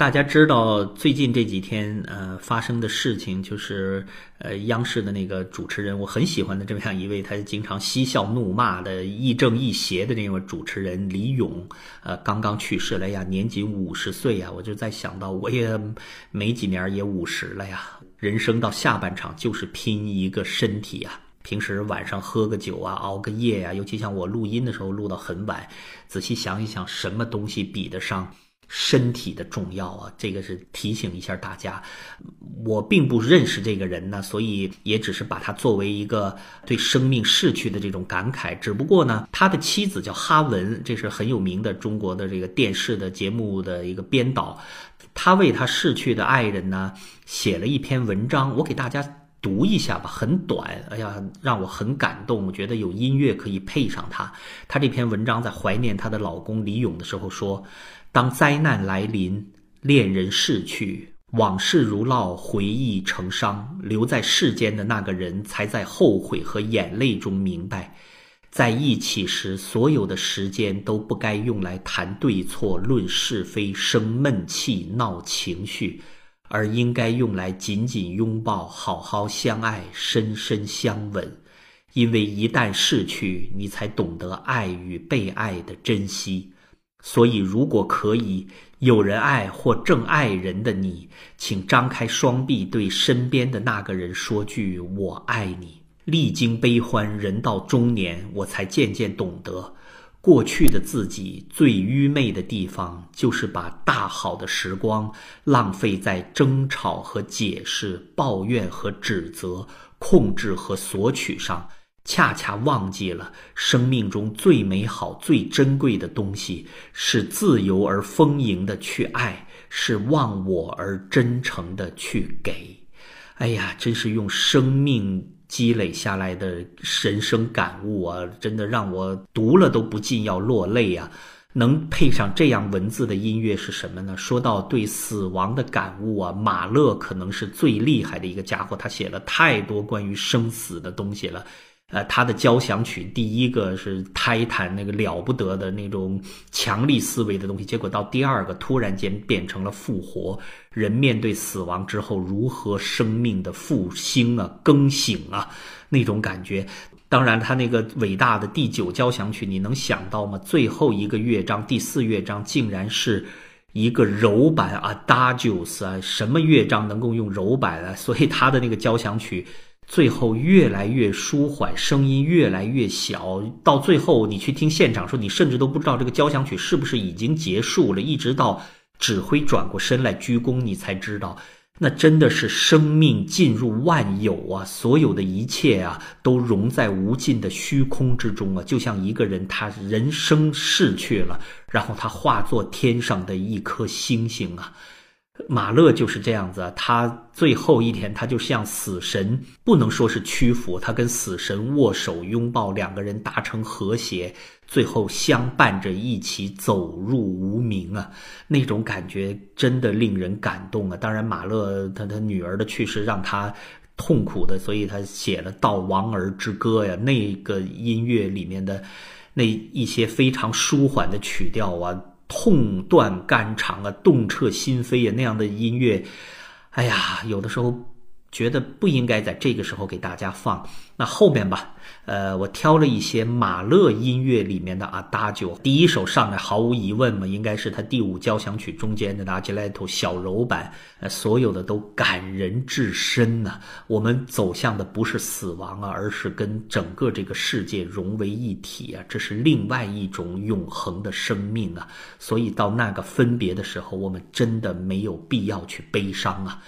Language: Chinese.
大家知道最近这几天呃发生的事情，就是呃央视的那个主持人，我很喜欢的这么样一位，他经常嬉笑怒骂的亦正亦邪的这位主持人李咏，呃刚刚去世了呀，年仅五十岁呀，我就在想到我也没几年也五十了呀，人生到下半场就是拼一个身体呀。平时晚上喝个酒啊，熬个夜呀，尤其像我录音的时候录到很晚，仔细想一想，什么东西比得上？身体的重要啊，这个是提醒一下大家。我并不认识这个人呢，所以也只是把他作为一个对生命逝去的这种感慨。只不过呢，他的妻子叫哈文，这是很有名的中国的这个电视的节目的一个编导。他为他逝去的爱人呢写了一篇文章，我给大家读一下吧，很短。哎呀，让我很感动。我觉得有音乐可以配上他。他这篇文章在怀念她的老公李勇的时候说。当灾难来临，恋人逝去，往事如烙，回忆成伤，留在世间的那个人，才在后悔和眼泪中明白，在一起时，所有的时间都不该用来谈对错、论是非、生闷气、闹情绪，而应该用来紧紧拥抱、好好相爱、深深相吻。因为一旦逝去，你才懂得爱与被爱的珍惜。所以，如果可以有人爱或正爱人的你，请张开双臂，对身边的那个人说句“我爱你”。历经悲欢，人到中年，我才渐渐懂得，过去的自己最愚昧的地方，就是把大好的时光浪费在争吵和解释、抱怨和指责、控制和索取上。恰恰忘记了，生命中最美好、最珍贵的东西是自由而丰盈的去爱，是忘我而真诚的去给。哎呀，真是用生命积累下来的人生感悟啊！真的让我读了都不禁要落泪啊！能配上这样文字的音乐是什么呢？说到对死亡的感悟啊，马勒可能是最厉害的一个家伙，他写了太多关于生死的东西了。呃，他的交响曲第一个是泰坦那个了不得的那种强力思维的东西，结果到第二个突然间变成了复活，人面对死亡之后如何生命的复兴啊、更醒啊那种感觉。当然，他那个伟大的第九交响曲，你能想到吗？最后一个乐章第四乐章竟然是一个柔板啊 d a g i o s 啊，什么乐章能够用柔板啊？所以他的那个交响曲。最后越来越舒缓，声音越来越小，到最后你去听现场说，你甚至都不知道这个交响曲是不是已经结束了。一直到指挥转过身来鞠躬，你才知道，那真的是生命进入万有啊！所有的一切啊，都融在无尽的虚空之中啊！就像一个人，他人生逝去了，然后他化作天上的一颗星星啊！马勒就是这样子，他最后一天，他就向死神不能说是屈服，他跟死神握手拥抱，两个人达成和谐，最后相伴着一起走入无名啊，那种感觉真的令人感动啊！当然，马勒他他女儿的去世让他痛苦的，所以他写了《悼亡儿之歌》呀，那个音乐里面的那一些非常舒缓的曲调啊。痛断肝肠啊，动彻心扉呀，那样的音乐，哎呀，有的时候觉得不应该在这个时候给大家放。那后面吧，呃，我挑了一些马勒音乐里面的啊，搭酒。第一首上来毫无疑问嘛，应该是他第五交响曲中间的阿吉莱托小柔版，呃，所有的都感人至深呐。我们走向的不是死亡啊，而是跟整个这个世界融为一体啊，这是另外一种永恒的生命啊。所以到那个分别的时候，我们真的没有必要去悲伤啊。